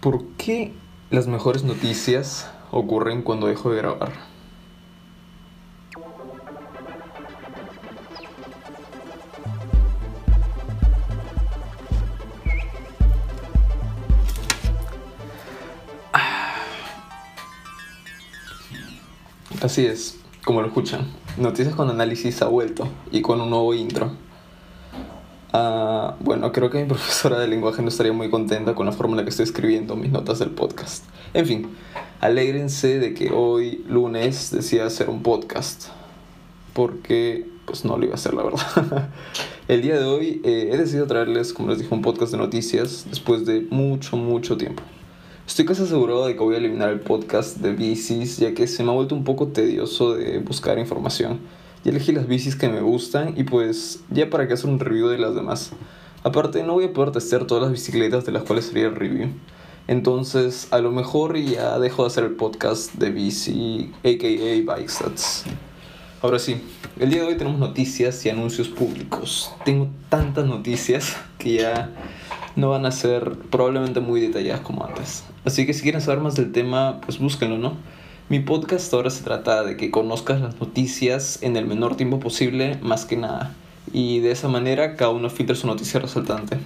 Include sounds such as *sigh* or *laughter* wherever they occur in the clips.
¿Por qué las mejores noticias ocurren cuando dejo de grabar? Así es, como lo escuchan. Noticias con análisis ha vuelto y con un nuevo intro. Ah, bueno, creo que mi *laughs* profesora de lenguaje no estaría muy contenta con la forma en la que estoy escribiendo mis notas del podcast. En fin, alégrense de que hoy lunes decía hacer un podcast. Porque pues no lo iba a hacer, la verdad. *laughs* El día de hoy eh, he decidido traerles, como les dije, un podcast de noticias después de mucho, mucho tiempo. Estoy casi asegurado de que voy a eliminar el podcast de bicis, ya que se me ha vuelto un poco tedioso de buscar información. Ya elegí las bicis que me gustan y pues ya para qué hacer un review de las demás. Aparte, no voy a poder testear todas las bicicletas de las cuales sería el review. Entonces, a lo mejor ya dejo de hacer el podcast de bici, aka Bike Stats. Ahora sí, el día de hoy tenemos noticias y anuncios públicos. Tengo tantas noticias que ya no van a ser probablemente muy detalladas como antes. Así que si quieren saber más del tema, pues búsquenlo, ¿no? Mi podcast ahora se trata de que conozcas las noticias en el menor tiempo posible, más que nada. Y de esa manera cada uno filtra su noticia resaltante.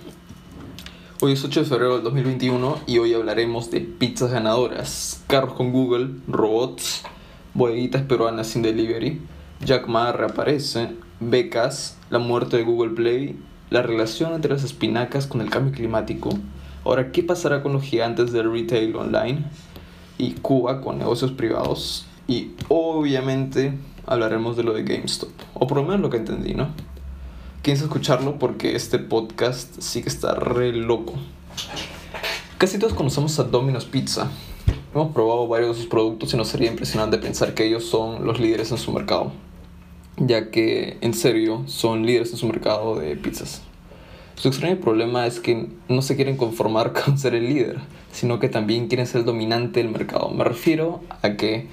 Hoy es 8 de febrero del 2021 y hoy hablaremos de pizzas ganadoras, carros con Google, robots, bodeguitas peruanas sin delivery, Jack Ma reaparece, becas, la muerte de Google Play, la relación entre las espinacas con el cambio climático. Ahora, ¿qué pasará con los gigantes del retail online? Y Cuba con negocios privados. Y obviamente hablaremos de lo de GameStop. O por lo menos lo que entendí, ¿no? Quieres escucharlo porque este podcast sí que está re loco. Casi todos conocemos a Domino's Pizza. Hemos probado varios de sus productos y nos sería impresionante pensar que ellos son los líderes en su mercado ya que en serio son líderes en su mercado de pizzas. Su extraño problema es que no se quieren conformar *laughs* con ser el líder, sino que también quieren ser el dominante del mercado. Me refiero a que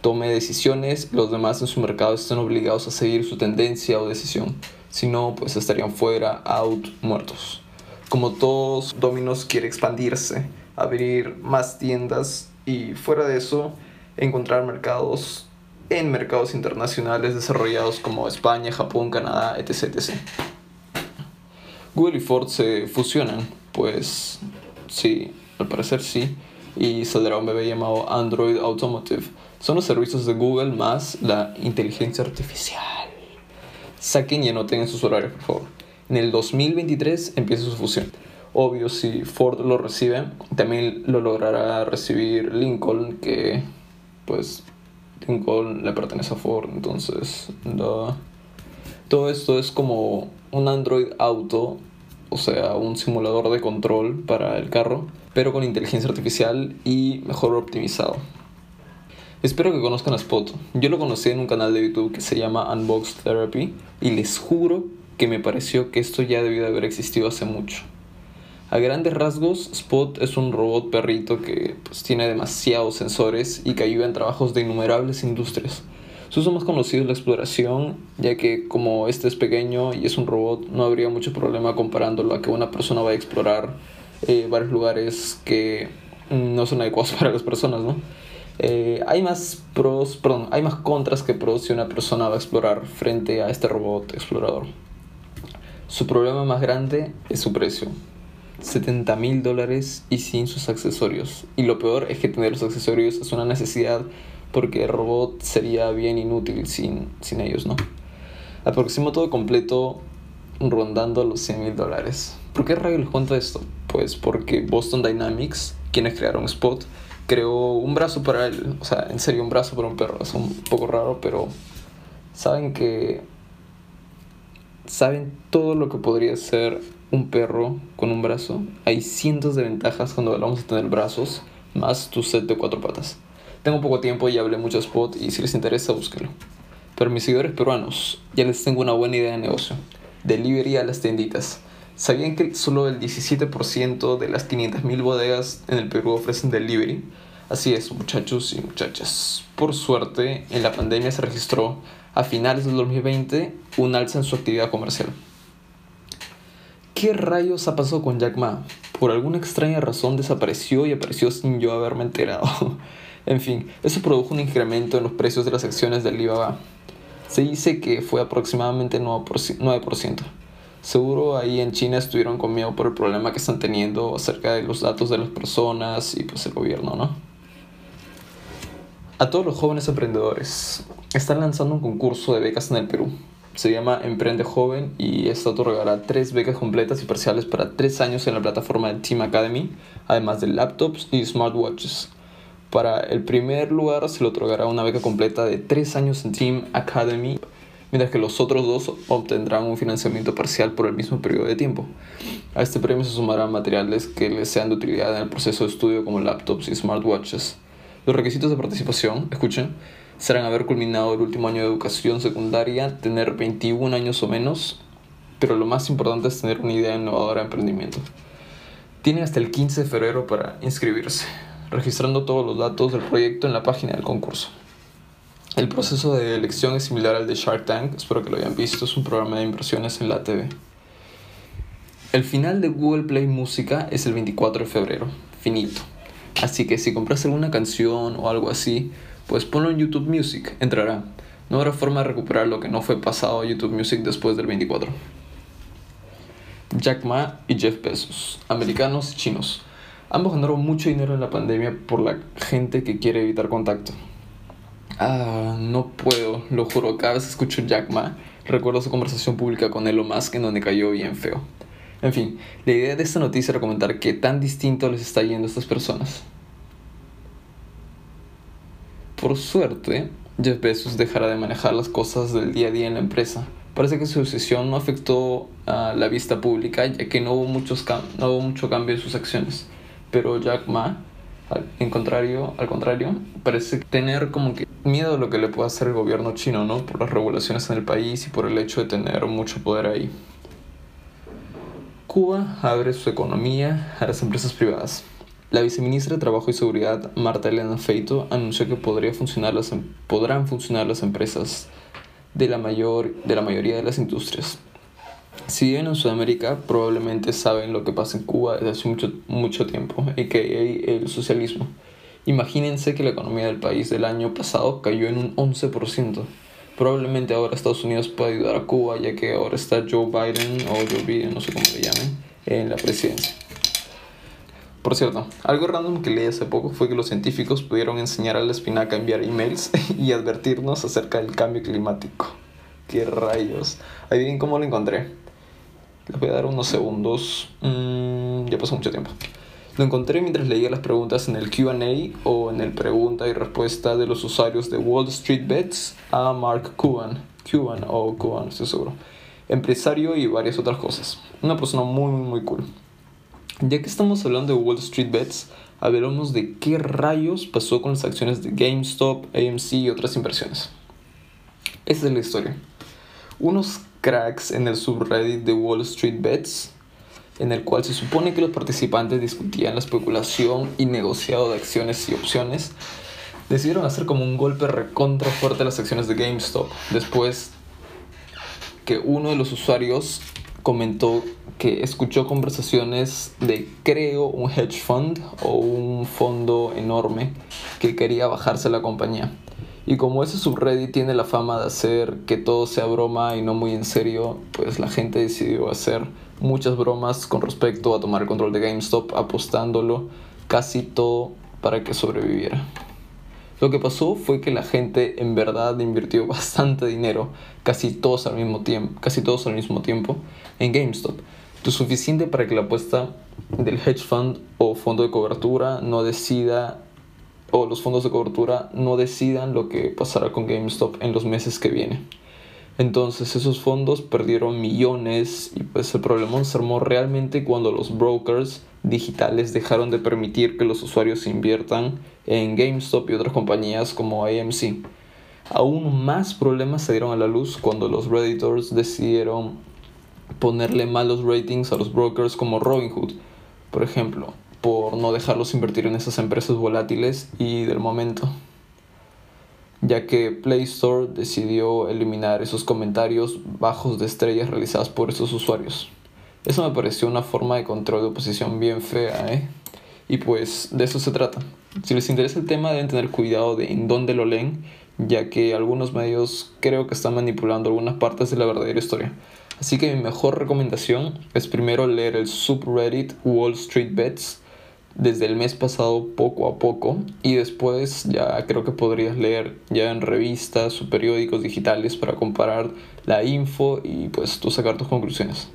tome decisiones los demás en su mercado estén obligados a seguir su tendencia o decisión. Si no, pues estarían fuera, out, muertos. Como todos, Domino's quiere expandirse, abrir más tiendas y fuera de eso, encontrar mercados en mercados internacionales desarrollados como España, Japón, Canadá, etc. etc. Google y Ford se fusionan, pues sí, al parecer sí, y saldrá un bebé llamado Android Automotive. Son los servicios de Google más la inteligencia artificial. Saquen y anoten en sus horarios, por favor. En el 2023 empieza su fusión. Obvio, si Ford lo recibe, también lo logrará recibir Lincoln, que pues Lincoln le pertenece a Ford, entonces todo esto es como un Android Auto, o sea, un simulador de control para el carro, pero con inteligencia artificial y mejor optimizado. Espero que conozcan a Spot. Yo lo conocí en un canal de YouTube que se llama Unbox Therapy y les juro que me pareció que esto ya debió de haber existido hace mucho. A grandes rasgos, Spot es un robot perrito que pues, tiene demasiados sensores y que ayuda en trabajos de innumerables industrias. Su uso más conocido es la exploración, ya que como este es pequeño y es un robot, no habría mucho problema comparándolo a que una persona vaya a explorar eh, varios lugares que no son adecuados *laughs* para las personas, ¿no? Eh, hay más pros, perdón, hay más contras que pros si una persona va a explorar frente a este robot explorador. Su problema más grande es su precio. 70 mil dólares y sin sus accesorios. Y lo peor es que tener los accesorios es una necesidad porque el robot sería bien inútil sin, sin ellos, ¿no? Aproximo todo completo rondando los 100 mil dólares. ¿Por qué rayo les esto? Pues porque Boston Dynamics, quienes crearon Spot, creó un brazo para él. O sea, en serio, un brazo para un perro. Es un poco raro, pero saben que... Saben todo lo que podría ser un perro con un brazo, hay cientos de ventajas cuando hablamos de tener brazos, más tu set de cuatro patas. Tengo poco tiempo y hablé mucho spot y si les interesa, búsquenlo. Pero mis seguidores peruanos, ya les tengo una buena idea de negocio. Delivery a las tienditas. ¿Sabían que solo el 17% de las 500.000 bodegas en el Perú ofrecen delivery? Así es, muchachos y muchachas. Por suerte, en la pandemia se registró a finales del 2020 un alza en su actividad comercial. ¿Qué rayos ha pasado con Jack Ma? Por alguna extraña razón desapareció y apareció sin yo haberme enterado. En fin, eso produjo un incremento en los precios de las acciones de Alibaba. Se dice que fue aproximadamente 9%. Seguro ahí en China estuvieron conmigo por el problema que están teniendo acerca de los datos de las personas y pues el gobierno, ¿no? A todos los jóvenes emprendedores, están lanzando un concurso de becas en el Perú se llama Emprende Joven y esta otorgará tres becas completas y parciales para tres años en la plataforma de Team Academy, además de laptops y smartwatches. Para el primer lugar se le otorgará una beca completa de tres años en Team Academy, mientras que los otros dos obtendrán un financiamiento parcial por el mismo periodo de tiempo. A este premio se sumarán materiales que les sean de utilidad en el proceso de estudio como laptops y smartwatches. Los requisitos de participación, escuchen, serán haber culminado el último año de educación secundaria, tener 21 años o menos, pero lo más importante es tener una idea innovadora de emprendimiento. Tienen hasta el 15 de febrero para inscribirse, registrando todos los datos del proyecto en la página del concurso. El proceso de elección es similar al de Shark Tank, espero que lo hayan visto, es un programa de inversiones en la TV. El final de Google Play Música es el 24 de febrero, finito. Así que si compras alguna canción o algo así, pues ponlo en YouTube Music, entrará. No habrá forma de recuperar lo que no fue pasado a YouTube Music después del 24. Jack Ma y Jeff Bezos, americanos y chinos. Ambos ganaron mucho dinero en la pandemia por la gente que quiere evitar contacto. Ah, no puedo, lo juro, cada vez escucho Jack Ma, recuerdo su conversación pública con Elon Musk en donde cayó bien feo. En fin, la idea de esta noticia era comentar qué tan distinto les está yendo a estas personas. Por suerte, Jeff Bezos dejará de manejar las cosas del día a día en la empresa. Parece que su decisión no afectó a la vista pública, ya que no hubo, muchos no hubo mucho cambio en sus acciones. Pero Jack Ma, al, contrario, al contrario, parece tener como que miedo a lo que le pueda hacer el gobierno chino, ¿no? Por las regulaciones en el país y por el hecho de tener mucho poder ahí. Cuba abre su economía a las empresas privadas. La viceministra de Trabajo y Seguridad, Marta Elena Feito, anunció que podría funcionar las, em, podrán funcionar las empresas de la, mayor, de la mayoría de las industrias. Si viven en Sudamérica, probablemente saben lo que pasa en Cuba desde hace mucho, mucho tiempo, a.k.a. el socialismo. Imagínense que la economía del país del año pasado cayó en un 11%. Probablemente ahora Estados Unidos pueda ayudar a Cuba, ya que ahora está Joe Biden o Joe Biden, no sé cómo le llamen, en la presidencia. Por cierto, algo random que leí hace poco fue que los científicos pudieron enseñar a la espinaca a enviar emails *laughs* y advertirnos acerca del cambio climático. ¡Qué rayos! Adivinen cómo lo encontré. Les voy a dar unos segundos. Mm, ya pasó mucho tiempo. Lo encontré mientras leía las preguntas en el QA o en el pregunta y respuesta de los usuarios de Wall Street Bets a Mark Cuban. Cuban o Cuban, estoy seguro. Empresario y varias otras cosas. Una persona muy, muy, muy cool. Ya que estamos hablando de Wall Street Bets, hablemos de qué rayos pasó con las acciones de GameStop, AMC y otras inversiones. Esta es la historia. Unos cracks en el subreddit de Wall Street Bets, en el cual se supone que los participantes discutían la especulación y negociado de acciones y opciones, decidieron hacer como un golpe recontra fuerte a las acciones de GameStop, después que uno de los usuarios comentó que escuchó conversaciones de creo un hedge fund o un fondo enorme que quería bajarse la compañía. Y como ese subreddit tiene la fama de hacer que todo sea broma y no muy en serio, pues la gente decidió hacer muchas bromas con respecto a tomar el control de GameStop, apostándolo casi todo para que sobreviviera. Lo que pasó fue que la gente en verdad invirtió *laughs* bastante dinero, casi todos al mismo tiempo, casi todos al mismo tiempo, en GameStop. Lo suficiente para que la apuesta del hedge fund o fondo de cobertura no decida o los fondos de cobertura no decidan lo que pasará con GameStop en los meses que vienen. Entonces esos fondos perdieron millones y pues el problema se armó realmente cuando los brokers digitales dejaron de permitir que los usuarios inviertan en GameStop y otras compañías como AMC. Aún más problemas se dieron a la luz cuando los Redditors decidieron ponerle malos ratings a los brokers como Robinhood, por ejemplo, por no dejarlos invertir en esas empresas volátiles y del momento ya que Play Store decidió eliminar esos comentarios bajos de estrellas realizados por esos usuarios. Eso me pareció una forma de control de oposición bien fea, ¿eh? Y pues de eso se trata. Si les interesa el tema deben tener cuidado de en dónde lo leen, ya que algunos medios creo que están manipulando algunas partes de la verdadera historia. Así que mi mejor recomendación es primero leer el subreddit Wall Street Bets desde el mes pasado poco a poco y después ya creo que podrías leer ya en revistas o periódicos digitales para comparar la info y pues tú sacar tus conclusiones.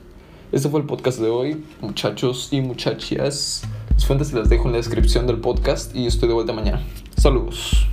Este fue el podcast de hoy, muchachos y muchachas. Las fuentes las dejo en la descripción del podcast y estoy de vuelta mañana. Saludos.